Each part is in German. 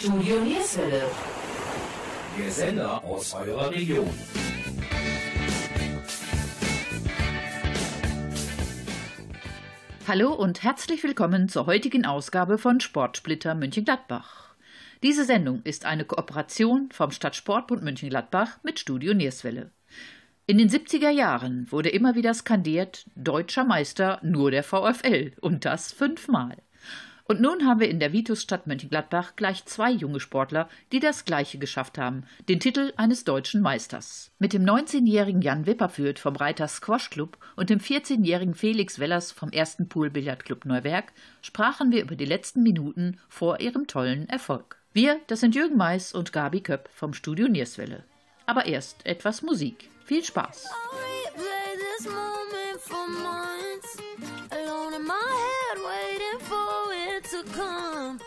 Studio Nierswelle. Der Sender aus eurer Region. Hallo und herzlich willkommen zur heutigen Ausgabe von Sportsplitter München-Gladbach. Diese Sendung ist eine Kooperation vom Stadtsportbund München-Gladbach mit Studio Nierswelle. In den 70er Jahren wurde immer wieder skandiert, deutscher Meister nur der VfL und das fünfmal. Und nun haben wir in der Vitusstadt Mönchengladbach gleich zwei junge Sportler, die das Gleiche geschafft haben, den Titel eines deutschen Meisters. Mit dem 19-jährigen Jan Wipperfürth vom Reiter Squash Club und dem 14-jährigen Felix Wellers vom ersten Poolbillardclub Neuwerk sprachen wir über die letzten Minuten vor ihrem tollen Erfolg. Wir, das sind Jürgen Mais und Gabi Köpp vom Studio Nierswelle. Aber erst etwas Musik. Viel Spaß! to come.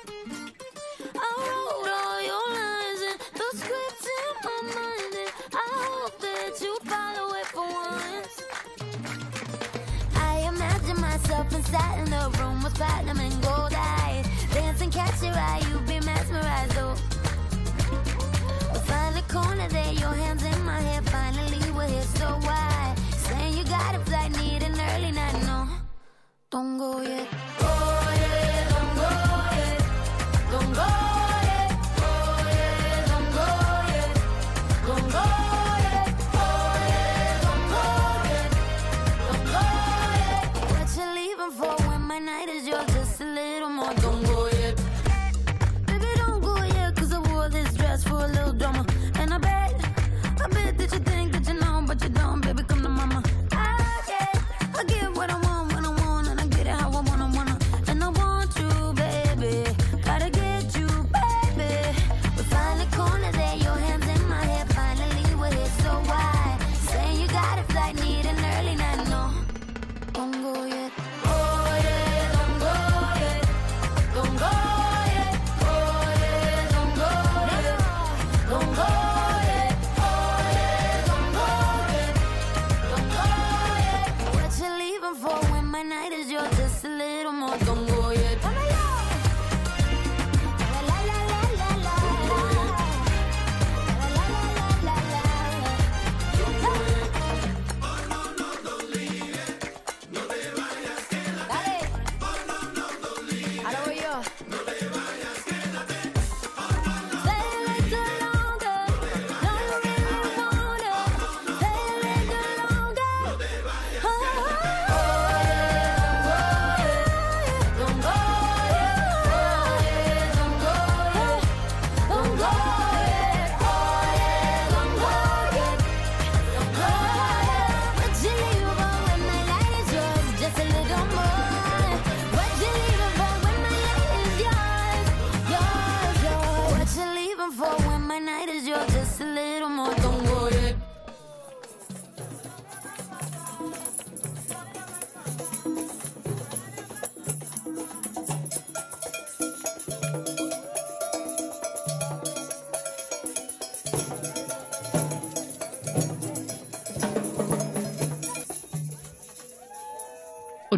I wrote all your lines and the scripts in my mind, and I hope that you follow it for once. I imagine myself inside in the room with platinum and gold eyes, dancing, catch your eye, you be mesmerized. Oh, find a corner there, your hands in my hair. Finally, we're here, so why? Saying you got a flight, need an early night, no, don't go yet.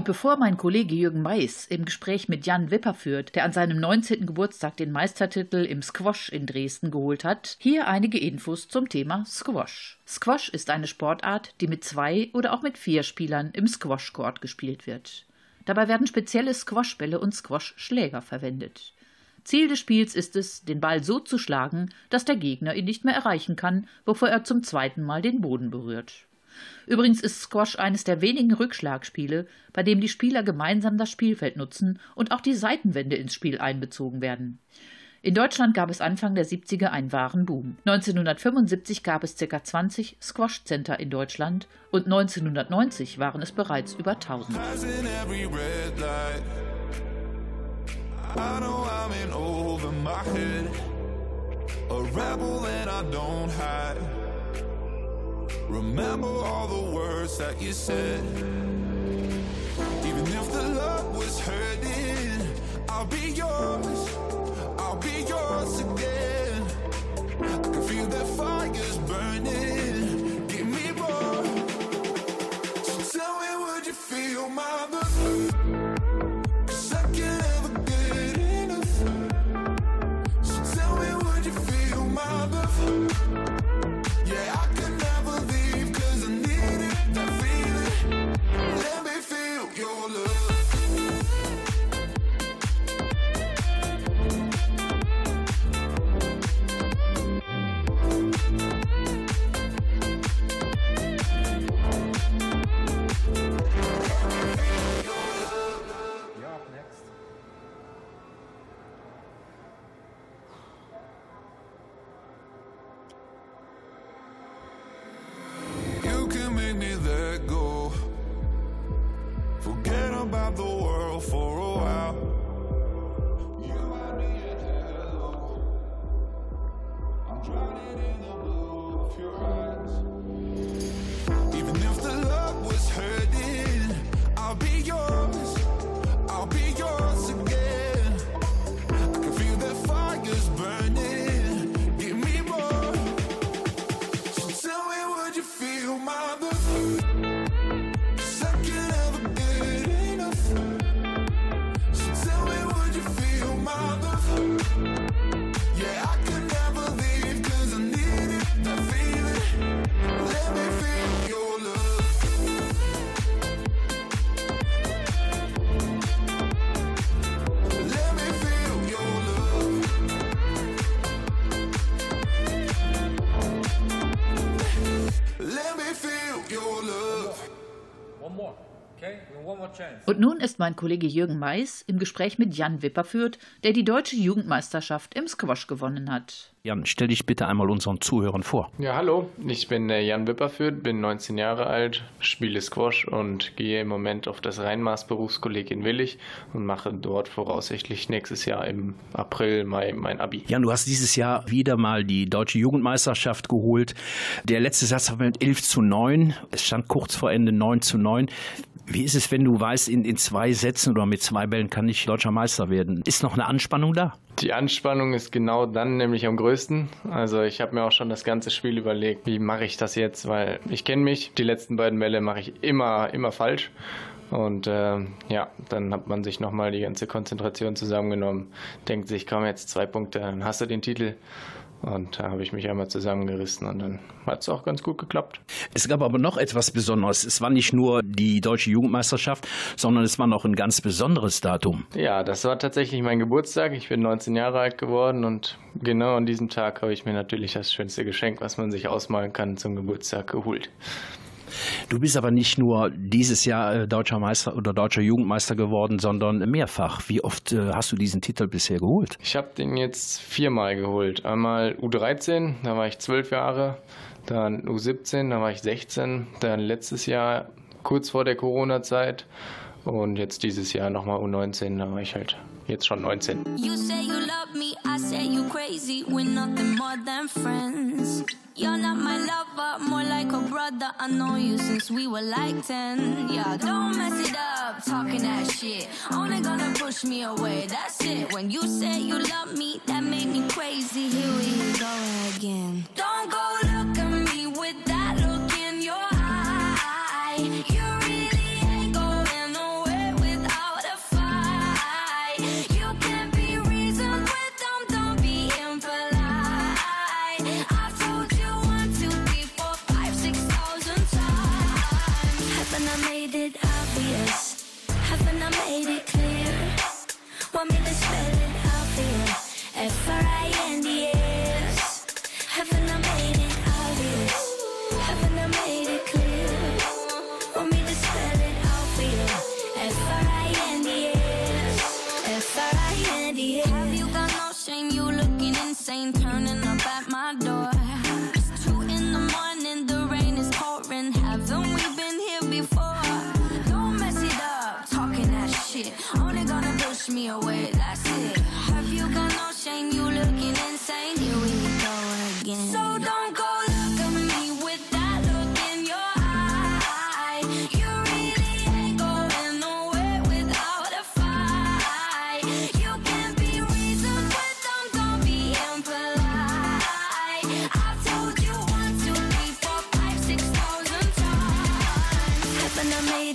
Bevor mein Kollege Jürgen Mais im Gespräch mit Jan Wipper führt, der an seinem 19. Geburtstag den Meistertitel im Squash in Dresden geholt hat, hier einige Infos zum Thema Squash. Squash ist eine Sportart, die mit zwei oder auch mit vier Spielern im Squashcourt gespielt wird. Dabei werden spezielle Squashbälle und Squashschläger verwendet. Ziel des Spiels ist es, den Ball so zu schlagen, dass der Gegner ihn nicht mehr erreichen kann, bevor er zum zweiten Mal den Boden berührt. Übrigens ist Squash eines der wenigen Rückschlagspiele, bei dem die Spieler gemeinsam das Spielfeld nutzen und auch die Seitenwände ins Spiel einbezogen werden. In Deutschland gab es Anfang der 70er einen wahren Boom. 1975 gab es ca. 20 Squash-Center in Deutschland und 1990 waren es bereits über 1000. A rebel and I Remember all the words that you said. Even if the love was hurting, I'll be yours. I'll be yours again. I can feel that fire's burning. Give me more. So tell me, would you feel my love? Und nun ist mein Kollege Jürgen Mais im Gespräch mit Jan Wipperfürth, der die deutsche Jugendmeisterschaft im Squash gewonnen hat. Jan, stell dich bitte einmal unseren Zuhörern vor. Ja, hallo, ich bin der Jan Wipperfürth, bin 19 Jahre alt, spiele Squash und gehe im Moment auf das Rheinmaß-Berufskolleg in Willig und mache dort voraussichtlich nächstes Jahr im April, Mai mein Abi. Jan, du hast dieses Jahr wieder mal die deutsche Jugendmeisterschaft geholt. Der letzte Satz war mit 11 zu 9. Es stand kurz vor Ende 9 zu 9. Wie ist es, wenn du weißt, in, in zwei Sätzen oder mit zwei Bällen kann ich deutscher Meister werden? Ist noch eine Anspannung da? Die Anspannung ist genau dann nämlich am größten. Also ich habe mir auch schon das ganze Spiel überlegt, wie mache ich das jetzt, weil ich kenne mich, die letzten beiden Bälle mache ich immer, immer falsch. Und äh, ja, dann hat man sich nochmal die ganze Konzentration zusammengenommen, denkt sich, komm jetzt zwei Punkte, dann hast du den Titel. Und da habe ich mich einmal zusammengerissen und dann hat es auch ganz gut geklappt. Es gab aber noch etwas Besonderes. Es war nicht nur die deutsche Jugendmeisterschaft, sondern es war noch ein ganz besonderes Datum. Ja, das war tatsächlich mein Geburtstag. Ich bin 19 Jahre alt geworden und genau an diesem Tag habe ich mir natürlich das schönste Geschenk, was man sich ausmalen kann, zum Geburtstag geholt. Du bist aber nicht nur dieses Jahr äh, deutscher Meister oder deutscher Jugendmeister geworden, sondern mehrfach. Wie oft äh, hast du diesen Titel bisher geholt? Ich habe den jetzt viermal geholt. Einmal U13, da war ich zwölf Jahre, dann U17, da war ich 16, dann letztes Jahr kurz vor der Corona-Zeit und jetzt dieses Jahr nochmal U19, da war ich halt jetzt schon 19. You say you love me, I say you crazy. We're nothing more than friends. You're not my lover, more like a brother. I know you since we were like 10. Yeah, don't mess it up, talking that shit. Only gonna push me away, that's it. When you say you love me, that made me crazy. Here we go again. Don't go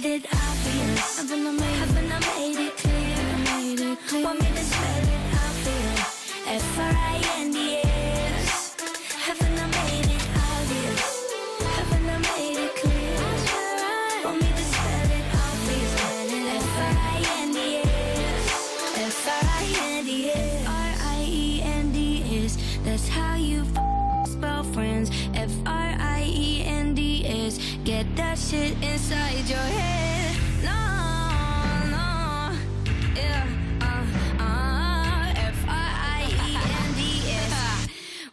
made it obvious? Haven't I made, haven't I made it clear? Made it clear. Want me to spell it you? F R I N D S. Haven't I made it obvious? Haven't I made it clear? Want me to spell it out for? F R I N D S. F R I N D S. R I E N D S. That's how you spell friends. F R I E N D S. Get that shit inside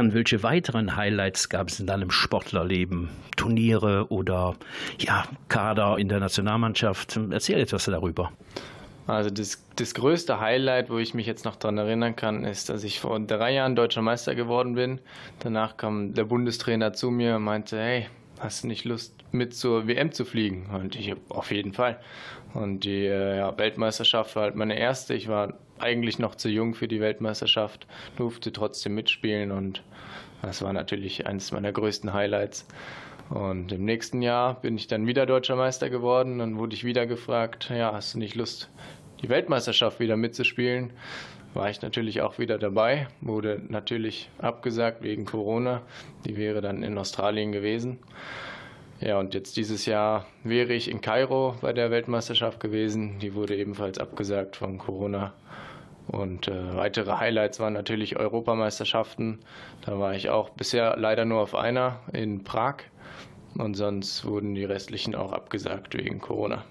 Jan, welche weiteren Highlights gab es in deinem Sportlerleben? Turniere oder ja, Kader in der Nationalmannschaft? Erzähl etwas darüber. Also das, das größte Highlight, wo ich mich jetzt noch daran erinnern kann, ist, dass ich vor drei Jahren deutscher Meister geworden bin. Danach kam der Bundestrainer zu mir und meinte, hey, hast du nicht Lust mit zur WM zu fliegen? Und ich auf jeden Fall. Und die äh, ja, Weltmeisterschaft war halt meine erste. Ich war eigentlich noch zu jung für die Weltmeisterschaft, durfte trotzdem mitspielen und das war natürlich eines meiner größten Highlights. Und im nächsten Jahr bin ich dann wieder deutscher Meister geworden. Dann wurde ich wieder gefragt, ja, hast du nicht Lust, die Weltmeisterschaft wieder mitzuspielen? War ich natürlich auch wieder dabei, wurde natürlich abgesagt wegen Corona. Die wäre dann in Australien gewesen. Ja, und jetzt dieses Jahr wäre ich in Kairo bei der Weltmeisterschaft gewesen. Die wurde ebenfalls abgesagt von Corona. Und äh, weitere Highlights waren natürlich Europameisterschaften. Da war ich auch bisher leider nur auf einer in Prag. Und sonst wurden die restlichen auch abgesagt wegen Corona.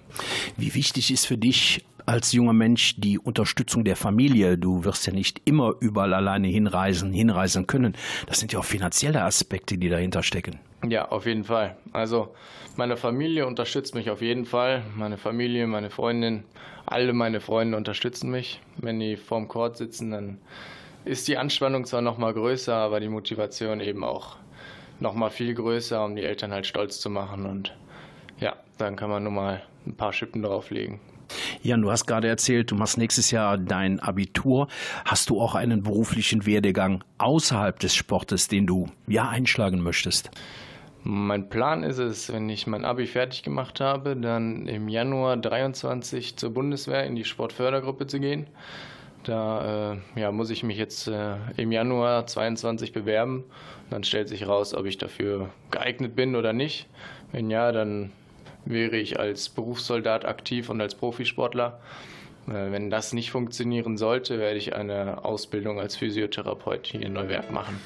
Wie wichtig ist für dich als junger Mensch die Unterstützung der Familie? Du wirst ja nicht immer überall alleine hinreisen, hinreisen können. Das sind ja auch finanzielle Aspekte, die dahinter stecken. Ja, auf jeden Fall. Also meine Familie unterstützt mich auf jeden Fall. Meine Familie, meine Freundin, alle meine Freunde unterstützen mich. Wenn die vorm Court sitzen, dann ist die Anspannung zwar noch mal größer, aber die Motivation eben auch noch mal viel größer, um die Eltern halt stolz zu machen. Und ja, dann kann man nur mal ein paar Schippen drauflegen. Jan, du hast gerade erzählt, du machst nächstes Jahr dein Abitur. Hast du auch einen beruflichen Werdegang außerhalb des Sportes, den du ja einschlagen möchtest? Mein Plan ist es, wenn ich mein Abi fertig gemacht habe, dann im Januar 23 zur Bundeswehr in die Sportfördergruppe zu gehen. Da äh, ja, muss ich mich jetzt äh, im Januar 22 bewerben. Dann stellt sich raus, ob ich dafür geeignet bin oder nicht. Wenn ja, dann wäre ich als Berufssoldat aktiv und als Profisportler. Wenn das nicht funktionieren sollte, werde ich eine Ausbildung als Physiotherapeut hier in Neuwerk machen.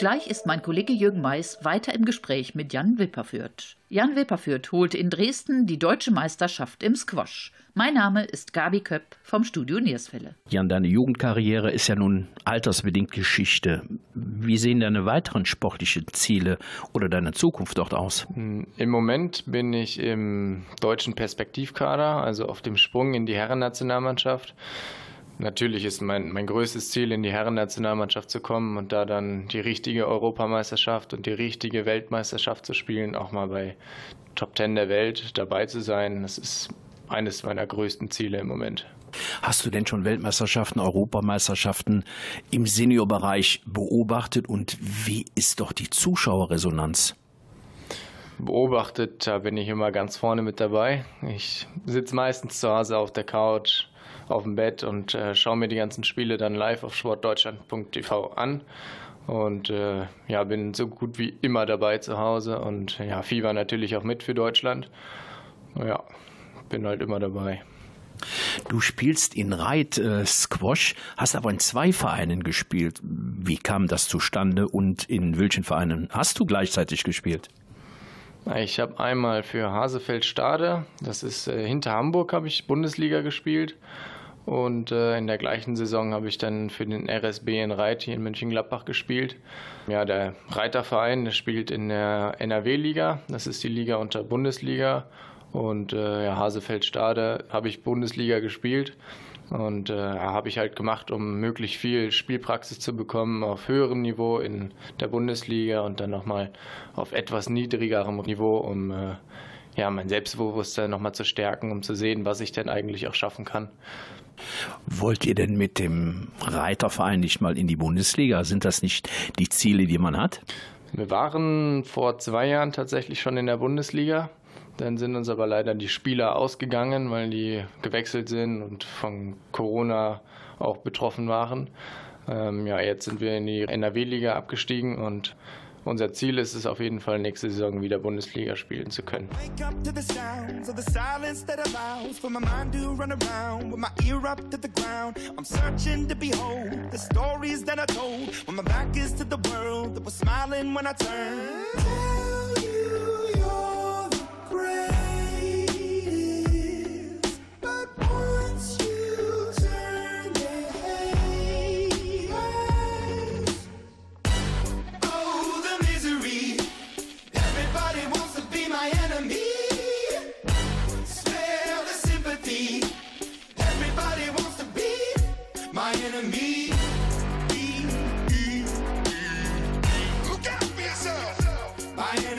Gleich ist mein Kollege Jürgen Mais weiter im Gespräch mit Jan Wipperfürth. Jan Wipperfürth holte in Dresden die deutsche Meisterschaft im Squash. Mein Name ist Gabi Köpp vom Studio Nierswelle. Jan, deine Jugendkarriere ist ja nun altersbedingt Geschichte. Wie sehen deine weiteren sportlichen Ziele oder deine Zukunft dort aus? Im Moment bin ich im deutschen Perspektivkader, also auf dem Sprung in die Herrennationalmannschaft. Natürlich ist mein, mein größtes Ziel, in die Herrennationalmannschaft zu kommen und da dann die richtige Europameisterschaft und die richtige Weltmeisterschaft zu spielen, auch mal bei Top Ten der Welt dabei zu sein. Das ist eines meiner größten Ziele im Moment. Hast du denn schon Weltmeisterschaften, Europameisterschaften im Seniorbereich beobachtet und wie ist doch die Zuschauerresonanz? Beobachtet, da bin ich immer ganz vorne mit dabei. Ich sitze meistens zu Hause auf der Couch, auf dem Bett und äh, schaue mir die ganzen Spiele dann live auf sportdeutschland.tv an. Und äh, ja, bin so gut wie immer dabei zu Hause und ja, Fieber natürlich auch mit für Deutschland. Ja, bin halt immer dabei. Du spielst in Reit äh, Squash, hast aber in zwei Vereinen gespielt. Wie kam das zustande und in welchen Vereinen hast du gleichzeitig gespielt? Ich habe einmal für Hasefeld Stade, das ist äh, hinter Hamburg, habe ich Bundesliga gespielt. Und äh, in der gleichen Saison habe ich dann für den RSB in Reit hier in Mönchengladbach gespielt. Ja, der Reiterverein der spielt in der NRW-Liga, das ist die Liga unter Bundesliga. Und äh, ja, Hasefeld Stade habe ich Bundesliga gespielt. Und äh, habe ich halt gemacht, um möglichst viel Spielpraxis zu bekommen auf höherem Niveau in der Bundesliga und dann nochmal auf etwas niedrigerem Niveau, um äh, ja, mein Selbstbewusstsein nochmal zu stärken, um zu sehen, was ich denn eigentlich auch schaffen kann. Wollt ihr denn mit dem Reiterverein nicht mal in die Bundesliga? Sind das nicht die Ziele, die man hat? Wir waren vor zwei Jahren tatsächlich schon in der Bundesliga. Dann sind uns aber leider die Spieler ausgegangen, weil die gewechselt sind und von Corona auch betroffen waren. Ähm, ja, jetzt sind wir in die NRW-Liga abgestiegen und unser Ziel ist es auf jeden Fall, nächste Saison wieder Bundesliga spielen zu können.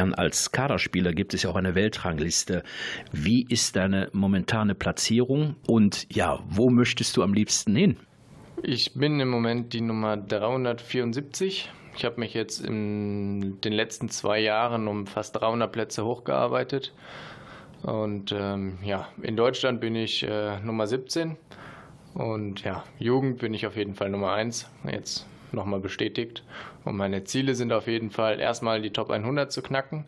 Jan, als Kaderspieler gibt es ja auch eine Weltrangliste. Wie ist deine momentane Platzierung und ja, wo möchtest du am liebsten hin? Ich bin im Moment die Nummer 374. Ich habe mich jetzt in den letzten zwei Jahren um fast 300 Plätze hochgearbeitet. Und ähm, ja, in Deutschland bin ich äh, Nummer 17 und ja, Jugend bin ich auf jeden Fall Nummer 1, jetzt nochmal bestätigt. Und meine Ziele sind auf jeden Fall erstmal die Top 100 zu knacken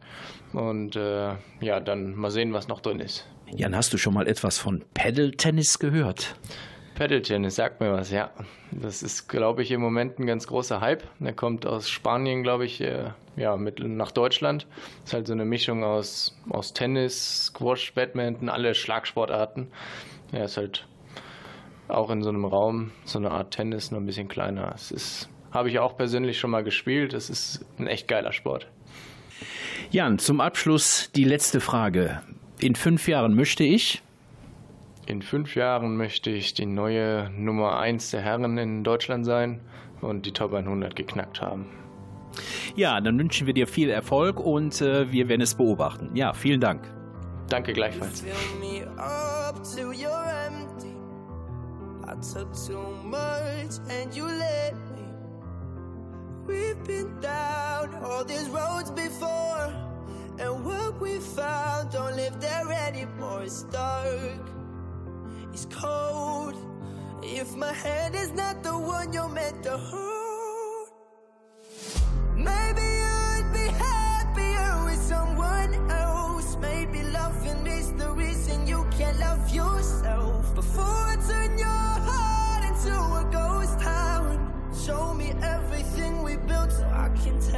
und äh, ja, dann mal sehen, was noch drin ist. Jan, hast du schon mal etwas von Paddle-Tennis gehört? Paddle-Tennis sagt mir was, ja. Das ist, glaube ich, im Moment ein ganz großer Hype. Der kommt aus Spanien, glaube ich, äh, ja, mit nach Deutschland. Das ist halt so eine Mischung aus, aus Tennis, Squash, Badminton, alle Schlagsportarten. Ja, ist halt auch in so einem Raum, so eine Art Tennis, nur ein bisschen kleiner. Das ist, habe ich auch persönlich schon mal gespielt. Das ist ein echt geiler Sport. Jan, zum Abschluss die letzte Frage. In fünf Jahren möchte ich in fünf Jahren möchte ich die neue Nummer 1 der Herren in Deutschland sein und die Top 100 geknackt haben. Ja, dann wünschen wir dir viel Erfolg und äh, wir werden es beobachten. Ja, vielen Dank. Danke gleichfalls. We've been down all these roads before, and what we found don't live there anymore. It's dark. is cold. If my hand is not the one you're meant to hold, maybe I'd be happier with someone else. Maybe loving is the reason you can't love yourself. Before I turn your heart into a ghost town, show me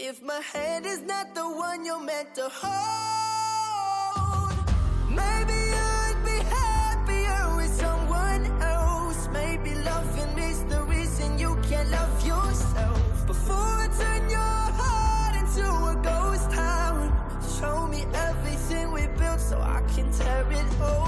If my hand is not the one you're meant to hold, maybe I'd be happier with someone else. Maybe loving is the reason you can't love yourself before I turn your heart into a ghost town. Show me everything we built so I can tear it all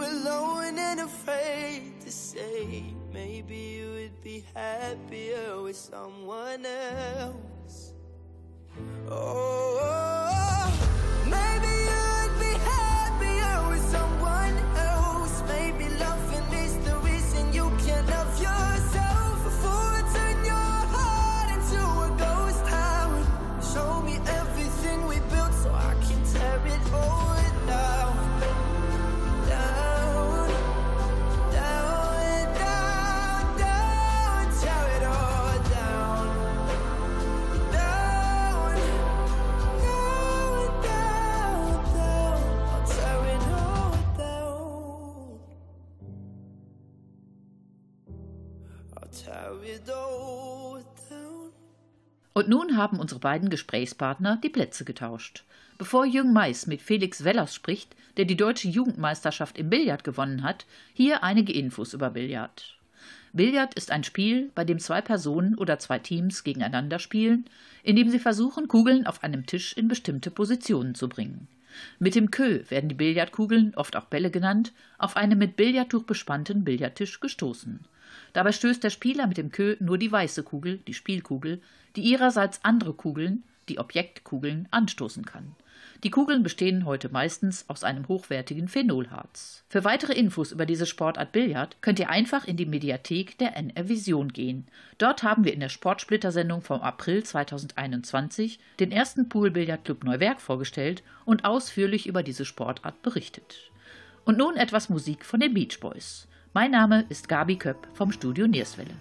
alone and afraid to say, maybe you would be happier with someone else. Oh, maybe Und nun haben unsere beiden Gesprächspartner die Plätze getauscht. Bevor Jürgen Mais mit Felix Wellers spricht, der die deutsche Jugendmeisterschaft im Billard gewonnen hat, hier einige Infos über Billard. Billard ist ein Spiel, bei dem zwei Personen oder zwei Teams gegeneinander spielen, indem sie versuchen, Kugeln auf einem Tisch in bestimmte Positionen zu bringen. Mit dem Kö werden die Billardkugeln, oft auch Bälle genannt, auf einen mit Billardtuch bespannten Billardtisch gestoßen. Dabei stößt der Spieler mit dem Kö nur die weiße Kugel, die Spielkugel, die ihrerseits andere Kugeln, die Objektkugeln, anstoßen kann. Die Kugeln bestehen heute meistens aus einem hochwertigen Phenolharz. Für weitere Infos über diese Sportart Billard könnt ihr einfach in die Mediathek der NR Vision gehen. Dort haben wir in der Sportsplitter-Sendung vom April 2021 den ersten Pool-Billard-Club Neuwerk vorgestellt und ausführlich über diese Sportart berichtet. Und nun etwas Musik von den Beach Boys. Mein Name ist Gabi Köpp vom Studio Nierswelle.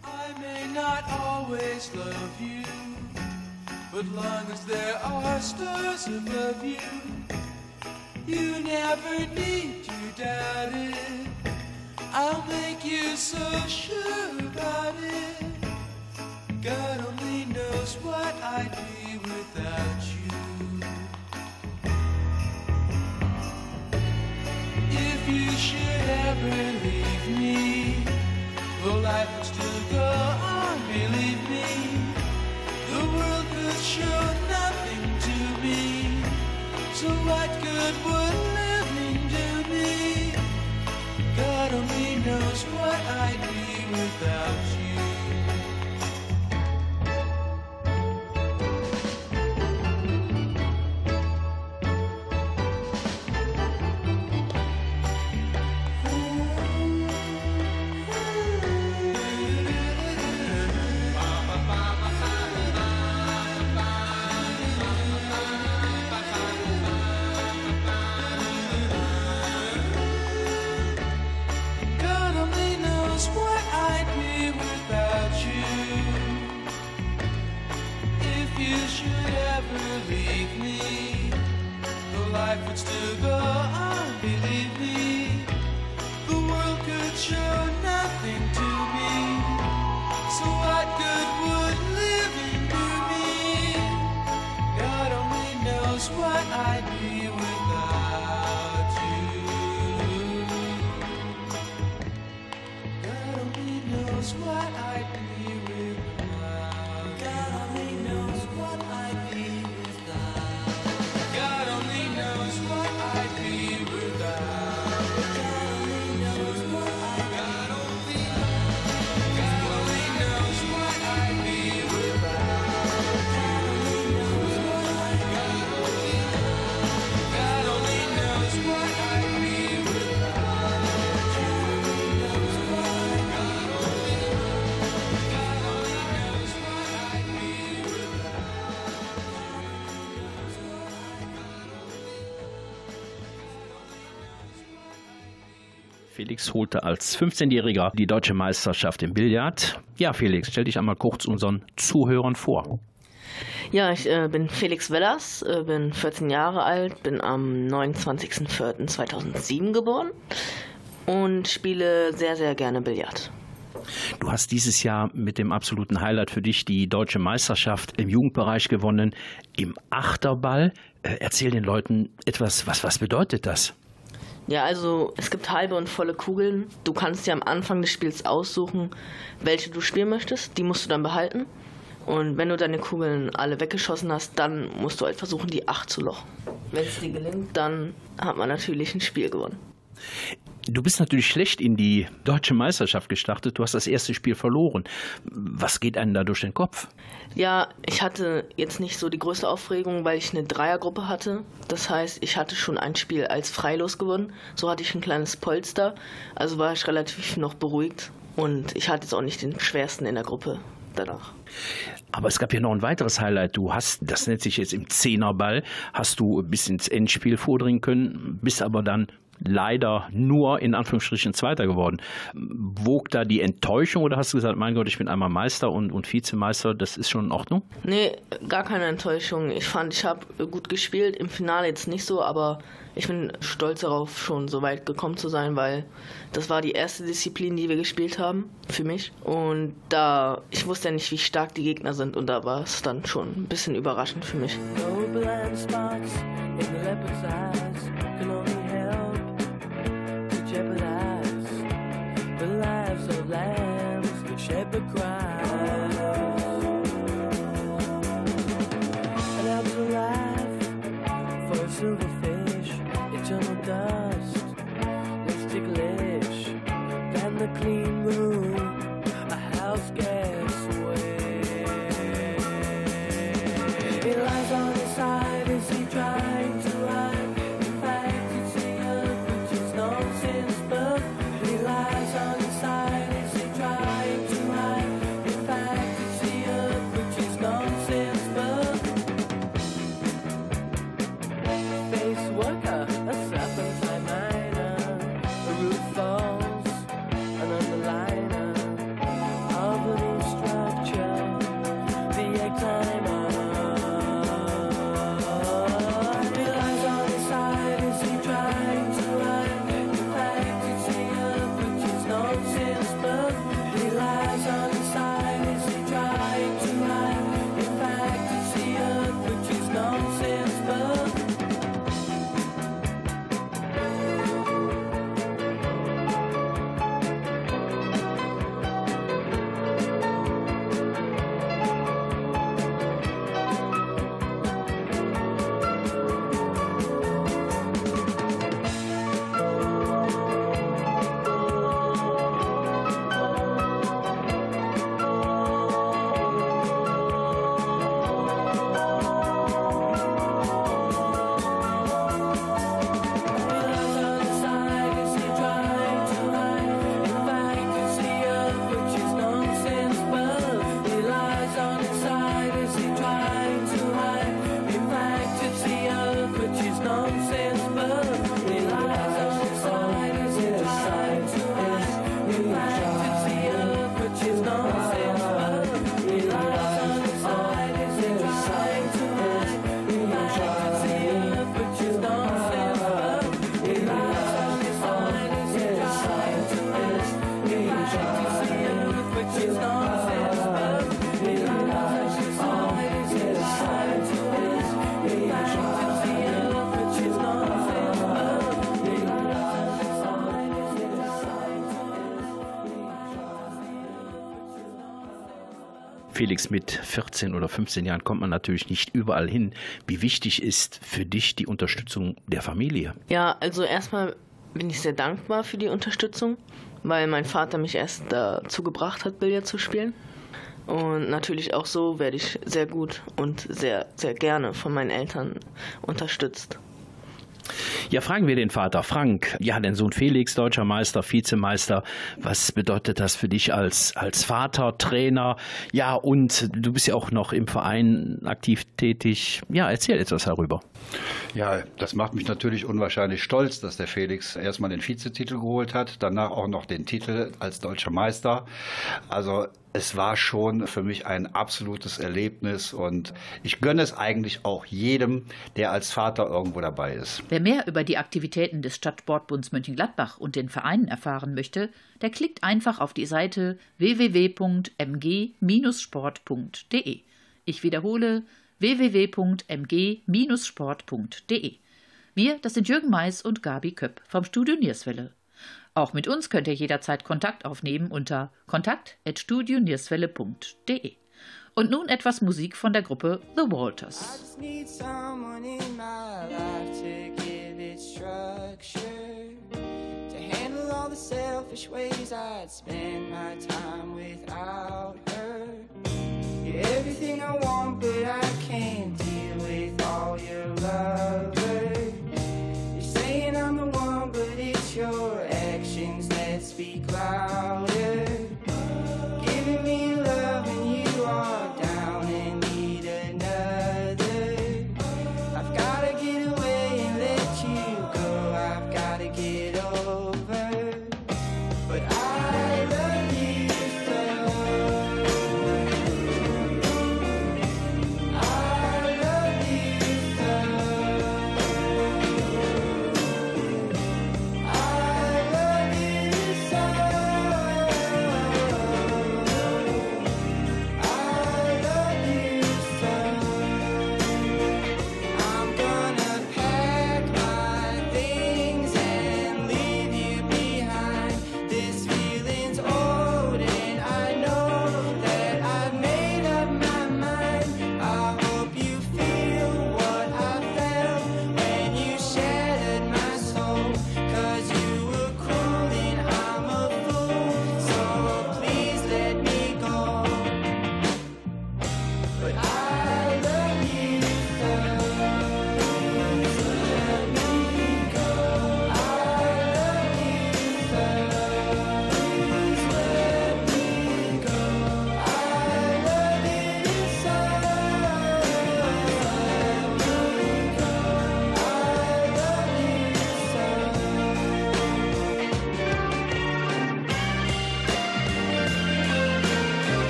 Sure. God only knows what I'd be without you. You should ever leave me, though life go on, believe me, the world could show nothing to me. So what good would living do me? God only knows what I'd be without you. Felix holte als 15-Jähriger die deutsche Meisterschaft im Billard. Ja, Felix, stell dich einmal kurz unseren Zuhörern vor. Ja, ich äh, bin Felix Wellers, äh, bin 14 Jahre alt, bin am 29.04.2007 geboren und spiele sehr, sehr gerne Billard. Du hast dieses Jahr mit dem absoluten Highlight für dich die deutsche Meisterschaft im Jugendbereich gewonnen, im Achterball. Äh, erzähl den Leuten etwas, was, was bedeutet das? Ja, also es gibt halbe und volle Kugeln. Du kannst dir am Anfang des Spiels aussuchen, welche du spielen möchtest. Die musst du dann behalten. Und wenn du deine Kugeln alle weggeschossen hast, dann musst du halt versuchen, die acht zu lochen. Wenn es dir gelingt, dann hat man natürlich ein Spiel gewonnen. Du bist natürlich schlecht in die deutsche Meisterschaft gestartet. Du hast das erste Spiel verloren. Was geht einem da durch den Kopf? Ja, ich hatte jetzt nicht so die größte Aufregung, weil ich eine Dreiergruppe hatte. Das heißt, ich hatte schon ein Spiel als Freilos gewonnen. So hatte ich ein kleines Polster. Also war ich relativ noch beruhigt. Und ich hatte jetzt auch nicht den schwersten in der Gruppe danach. Aber es gab ja noch ein weiteres Highlight. Du hast, das nennt sich jetzt im Zehnerball, hast du bis ins Endspiel vordringen können, bist aber dann leider nur in Anführungsstrichen Zweiter geworden. Wog da die Enttäuschung oder hast du gesagt, mein Gott, ich bin einmal Meister und, und Vizemeister, das ist schon in Ordnung? Nee, gar keine Enttäuschung. Ich fand, ich habe gut gespielt. Im Finale jetzt nicht so, aber ich bin stolz darauf, schon so weit gekommen zu sein, weil das war die erste Disziplin, die wir gespielt haben für mich. Und da, ich wusste ja nicht, wie stark die Gegner sind und da war es dann schon ein bisschen überraschend für mich. No jeopardize the lives of lambs that shepherd cries. And out to alive for a silverfish, eternal dust. Let's ticklish than the clean room, a house gets Felix, mit 14 oder 15 Jahren kommt man natürlich nicht überall hin. Wie wichtig ist für dich die Unterstützung der Familie? Ja, also erstmal bin ich sehr dankbar für die Unterstützung, weil mein Vater mich erst dazu gebracht hat, Billard zu spielen. Und natürlich auch so werde ich sehr gut und sehr, sehr gerne von meinen Eltern unterstützt. Ja, fragen wir den Vater Frank. Ja, dein Sohn Felix, deutscher Meister, Vizemeister. Was bedeutet das für dich als, als Vater, Trainer? Ja, und du bist ja auch noch im Verein aktiv tätig. Ja, erzähl etwas darüber. Ja, das macht mich natürlich unwahrscheinlich stolz, dass der Felix erstmal den Vizetitel geholt hat, danach auch noch den Titel als deutscher Meister. Also es war schon für mich ein absolutes Erlebnis und ich gönne es eigentlich auch jedem, der als Vater irgendwo dabei ist. Wer mehr über die Aktivitäten des Stadtsportbunds Mönchengladbach und den Vereinen erfahren möchte, der klickt einfach auf die Seite www.mg-sport.de. Ich wiederhole www.mg-sport.de. Wir, das sind Jürgen Mais und Gabi Köpp vom Studio Nierswelle. Auch mit uns könnt ihr jederzeit Kontakt aufnehmen unter kontakt.studionierswelle.de. Und nun etwas Musik von der Gruppe The Walters. I Everything I want, but I can't deal with all your lovers. You're saying I'm the one, but it's your actions that speak louder.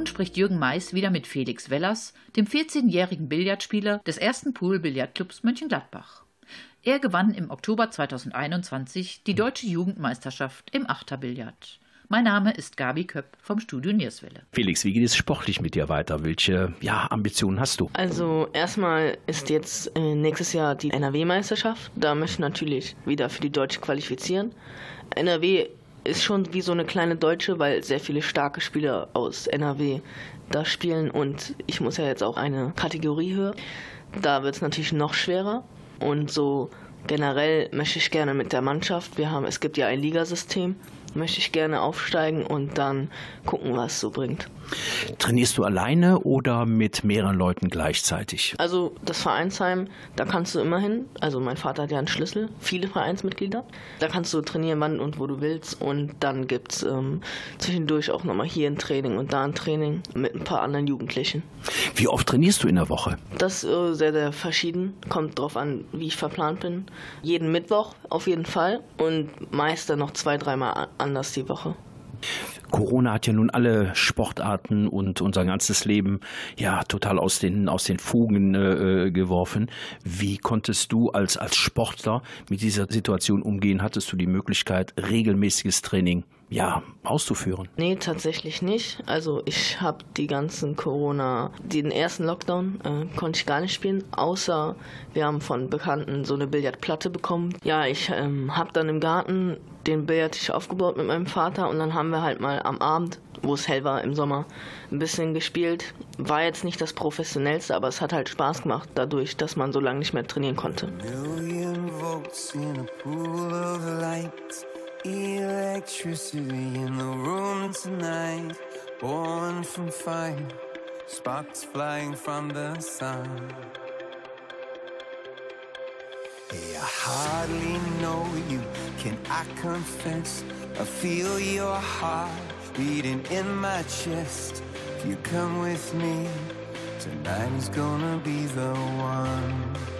Nun spricht Jürgen Mais wieder mit Felix Wellers, dem 14-jährigen Billardspieler des ersten Pool-Billardclubs Mönchengladbach. Er gewann im Oktober 2021 die deutsche Jugendmeisterschaft im Achterbillard. Mein Name ist Gabi Köpp vom Studio Nierswelle. Felix, wie geht es sportlich mit dir weiter? Welche ja, Ambitionen hast du? Also erstmal ist jetzt äh, nächstes Jahr die NRW-Meisterschaft. Da möchte ich natürlich wieder für die Deutsche qualifizieren. NRW ist schon wie so eine kleine Deutsche, weil sehr viele starke Spieler aus NRW da spielen und ich muss ja jetzt auch eine Kategorie höher. Da wird es natürlich noch schwerer. Und so generell möchte ich gerne mit der Mannschaft, wir haben, es gibt ja ein Ligasystem, möchte ich gerne aufsteigen und dann gucken, was es so bringt. Trainierst du alleine oder mit mehreren Leuten gleichzeitig? Also das Vereinsheim, da kannst du immer hin. Also mein Vater hat ja einen Schlüssel, viele Vereinsmitglieder. Da kannst du trainieren, wann und wo du willst. Und dann gibt es ähm, zwischendurch auch nochmal hier ein Training und da ein Training mit ein paar anderen Jugendlichen. Wie oft trainierst du in der Woche? Das ist äh, sehr, sehr verschieden. Kommt drauf an, wie ich verplant bin. Jeden Mittwoch auf jeden Fall und meist dann noch zwei, dreimal anders die Woche. Corona hat ja nun alle Sportarten und unser ganzes Leben ja total aus den, aus den Fugen äh, geworfen. Wie konntest du als, als Sportler mit dieser Situation umgehen? Hattest du die Möglichkeit, regelmäßiges Training ja, auszuführen? Nee, tatsächlich nicht. Also ich habe die ganzen Corona, den ersten Lockdown äh, konnte ich gar nicht spielen, außer wir haben von Bekannten so eine Billardplatte bekommen. Ja, ich ähm, habe dann im Garten den Billardtisch aufgebaut mit meinem Vater und dann haben wir halt mal am Abend, wo es hell war im Sommer, ein bisschen gespielt. War jetzt nicht das professionellste, aber es hat halt Spaß gemacht dadurch, dass man so lange nicht mehr trainieren konnte. Million volts in a pool of light. Electricity in the room tonight. Born from fire. Sparks flying from the sun. Hey, I hardly know you. Can I confess? I feel your heart beating in my chest. If you come with me, tonight is gonna be the one.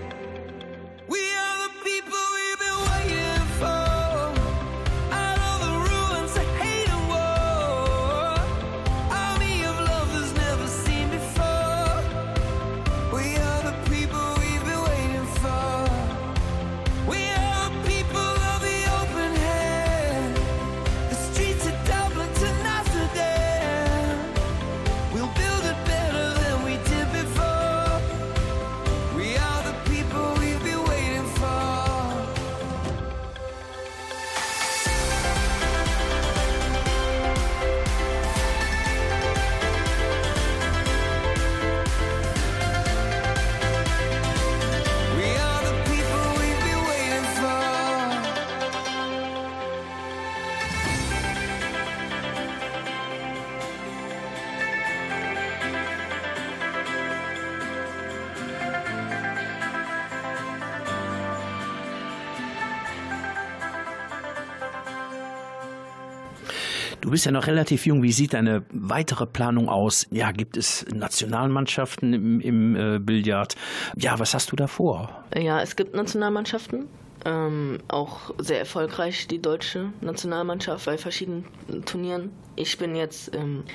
Du bist ja noch relativ jung. Wie sieht deine weitere Planung aus? Ja, gibt es Nationalmannschaften im, im äh, Billard? Ja, was hast du da vor? Ja, es gibt Nationalmannschaften. Ähm, auch sehr erfolgreich die deutsche Nationalmannschaft bei verschiedenen Turnieren. Ich bin jetzt im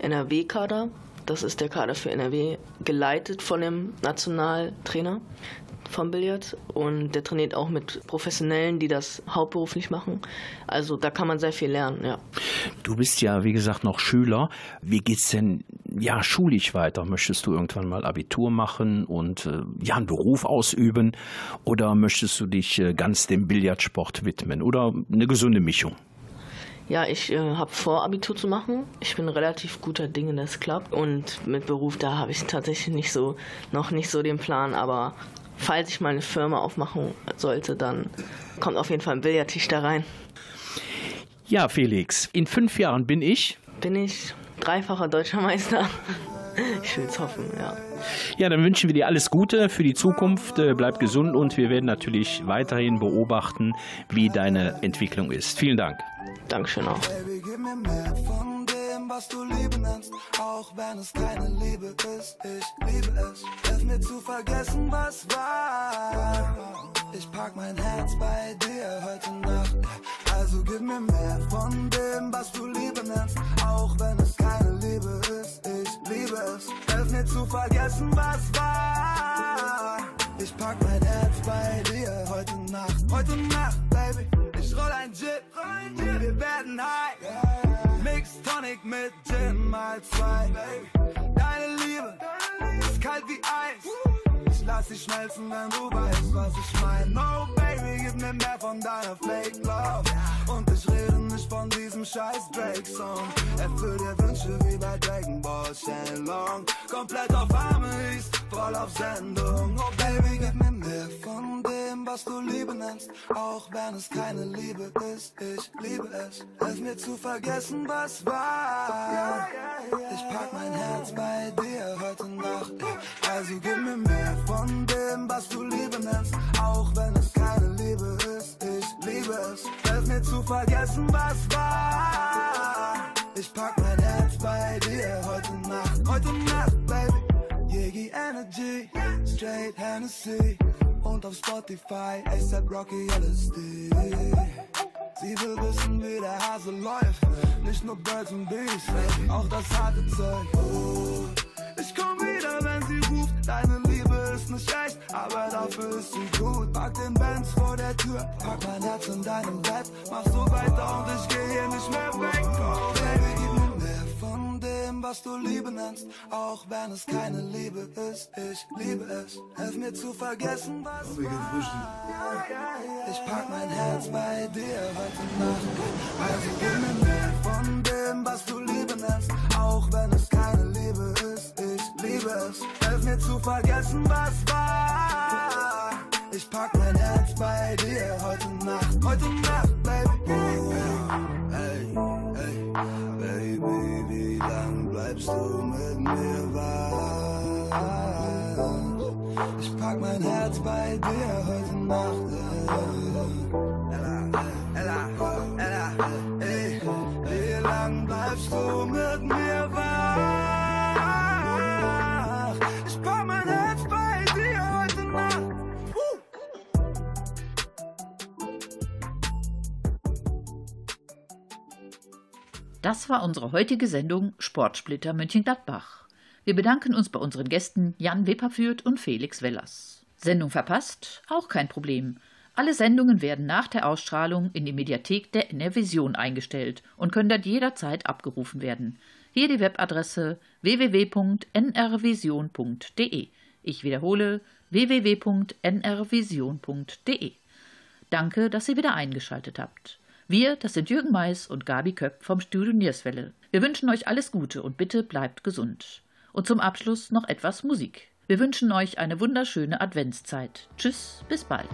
NRW-Kader. Das ist der Kader für NRW, geleitet von dem Nationaltrainer vom Billard und der trainiert auch mit Professionellen, die das hauptberuflich machen. Also da kann man sehr viel lernen, ja. Du bist ja, wie gesagt, noch Schüler. Wie geht's denn ja schulisch weiter? Möchtest du irgendwann mal Abitur machen und äh, ja einen Beruf ausüben oder möchtest du dich äh, ganz dem Billardsport widmen oder eine gesunde Mischung? Ja, ich äh, habe vor, Abitur zu machen. Ich bin relativ guter Dinge, das klappt. Und mit Beruf, da habe ich tatsächlich nicht so, noch nicht so den Plan. Aber falls ich mal eine Firma aufmachen sollte, dann kommt auf jeden Fall ein Billardtisch da rein. Ja, Felix, in fünf Jahren bin ich. Bin ich dreifacher deutscher Meister. Ich will es hoffen, ja. Ja, dann wünschen wir dir alles Gute für die Zukunft. Äh, Bleib gesund und wir werden natürlich weiterhin beobachten, wie deine Entwicklung ist. Vielen Dank. Dankeschön auch. Baby, dem, was du Liebe nennst, auch wenn es keine Liebe ist. Ich liebe es. Hilf mir zu vergessen, was war. Ich pack mein Herz bei dir heute Nacht. Also gib mir mehr von dem, was du Liebe nennst, auch wenn es keine Liebe ist. Ich liebe es. Hilf mir zu vergessen, was war. Ich pack mein Herz bei dir heute Nacht. Heute Nacht, Baby. Ich roll ein Jet, wir werden high. Mix Tonic mit Gin mal zwei. Deine Liebe ist kalt wie Eis. Ich lass sie schmelzen, wenn du weißt, was ich mein. No, Baby, gib mir mehr von deiner Fake Love. Und ich rede nicht von diesem scheiß Drake-Song. Erfüll dir Wünsche wie bei Dragon Ball Shenlong. Komplett auf Arme, ist voll auf Sendung. Oh, Baby, gib mir mehr von dem, was du Liebe nennst. Auch wenn es keine Liebe ist, ich liebe es. Hilf mir zu vergessen, was war. Ich pack mein Herz bei dir heute Nacht. Also gib mir mehr von dem, was du Liebe nennst. Auch wenn es keine Liebe ist, ich liebe es. Hilf mir zu vergessen, was war. Ich pack mein Herz bei dir heute Nacht. Heute Nacht, Baby. Yegi Energy, Straight Hennessy. Und auf Spotify, ASAP Rocky LSD. Sie will wissen, wie der Hase läuft. Nicht nur Birds und Bees, auch das harte Zeug. Ich komm wieder, wenn sie ruft. Deine Liebe ist nicht echt, aber dafür ist sie gut. Pack den Benz vor der Tür, pack mein Herz in deinem Bett. Mach so weiter und ich geh hier nicht mehr weg. Oh, Baby, dem, was du Liebe nennst. Auch wenn es keine Liebe ist, ich liebe es. Hilf mir zu vergessen, was war. Ich pack mein Herz bei dir heute Nacht. Also gib mir mehr von dem, was du Liebe nennst. Auch wenn es keine Liebe ist, ich liebe es. Hilf mir zu vergessen, was war. Ich pack mein Herz bei dir heute Nacht. Heute Nacht, Baby. Oh, hey, hey, Baby, wie lang bleibst du mit mir wach? Ich pack mein Herz bei dir heute Nacht. Ella, Ella, Ella, ey, wie lang bleibst du mit mir Das war unsere heutige Sendung Sportsplitter Mönchengladbach. Wir bedanken uns bei unseren Gästen Jan Wipperfürt und Felix Wellers. Sendung verpasst? Auch kein Problem. Alle Sendungen werden nach der Ausstrahlung in die Mediathek der NR Vision eingestellt und können dort jederzeit abgerufen werden. Hier die Webadresse www.nrvision.de. Ich wiederhole www.nrvision.de. Danke, dass ihr wieder eingeschaltet habt. Wir, das sind Jürgen Mais und Gabi Köpp vom Studio Nierswelle. Wir wünschen euch alles Gute und bitte bleibt gesund. Und zum Abschluss noch etwas Musik. Wir wünschen euch eine wunderschöne Adventszeit. Tschüss, bis bald.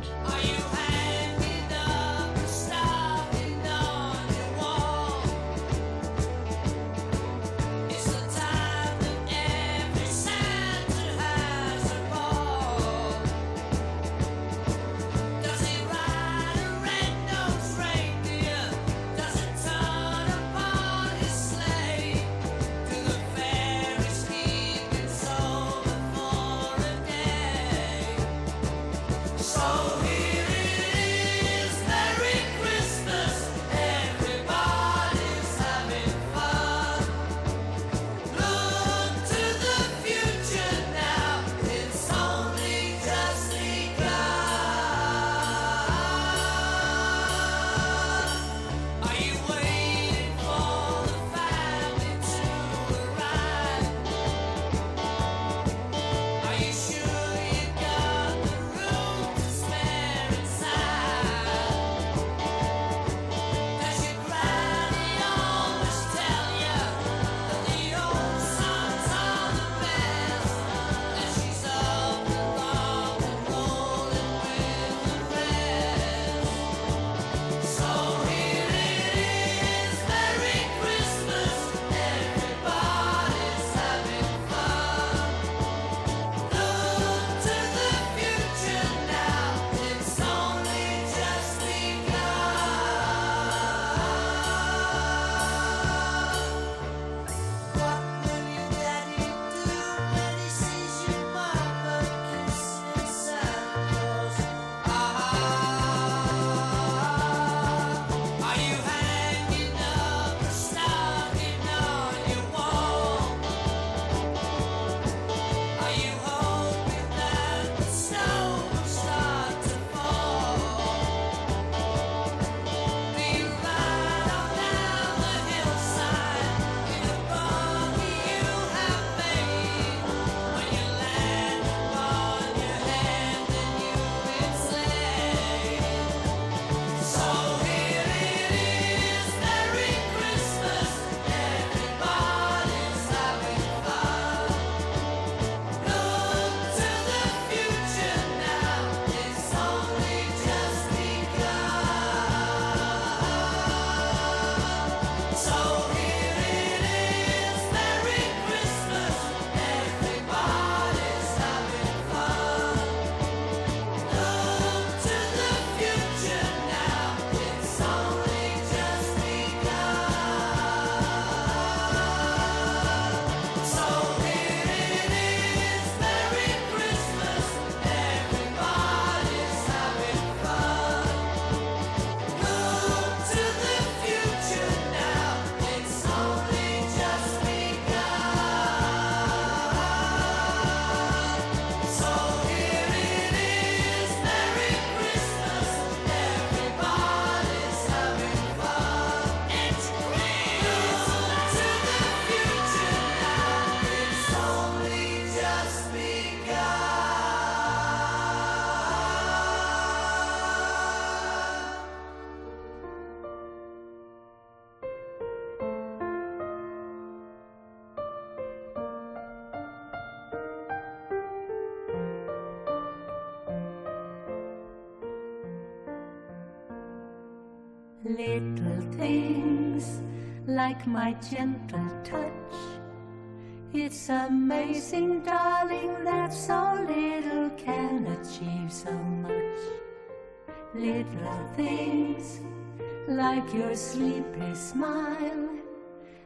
My gentle touch. It's amazing, darling, that so little can achieve so much. Little things like your sleepy smile.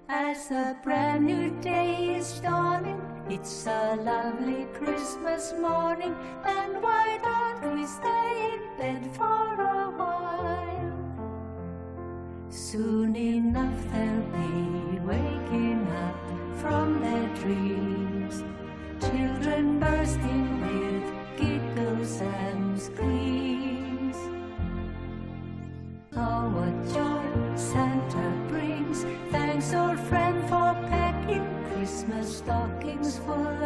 As a brand new day is dawning, it's a lovely Christmas morning, and why don't we stay in bed for a? Soon enough they'll be waking up from their dreams, children bursting with giggles and screams. Oh, what joy Santa brings! Thanks, old friend, for packing Christmas stockings full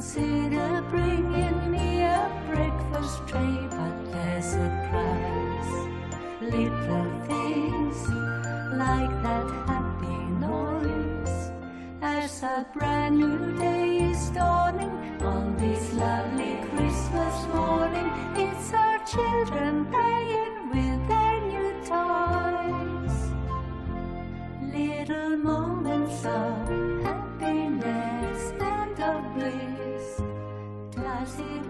consider bringing me a breakfast tray, but there's a price. Little things like that happy noise. As a brand new day is dawning on this lovely Christmas morning, it's our children playing with their new toys little moments of You.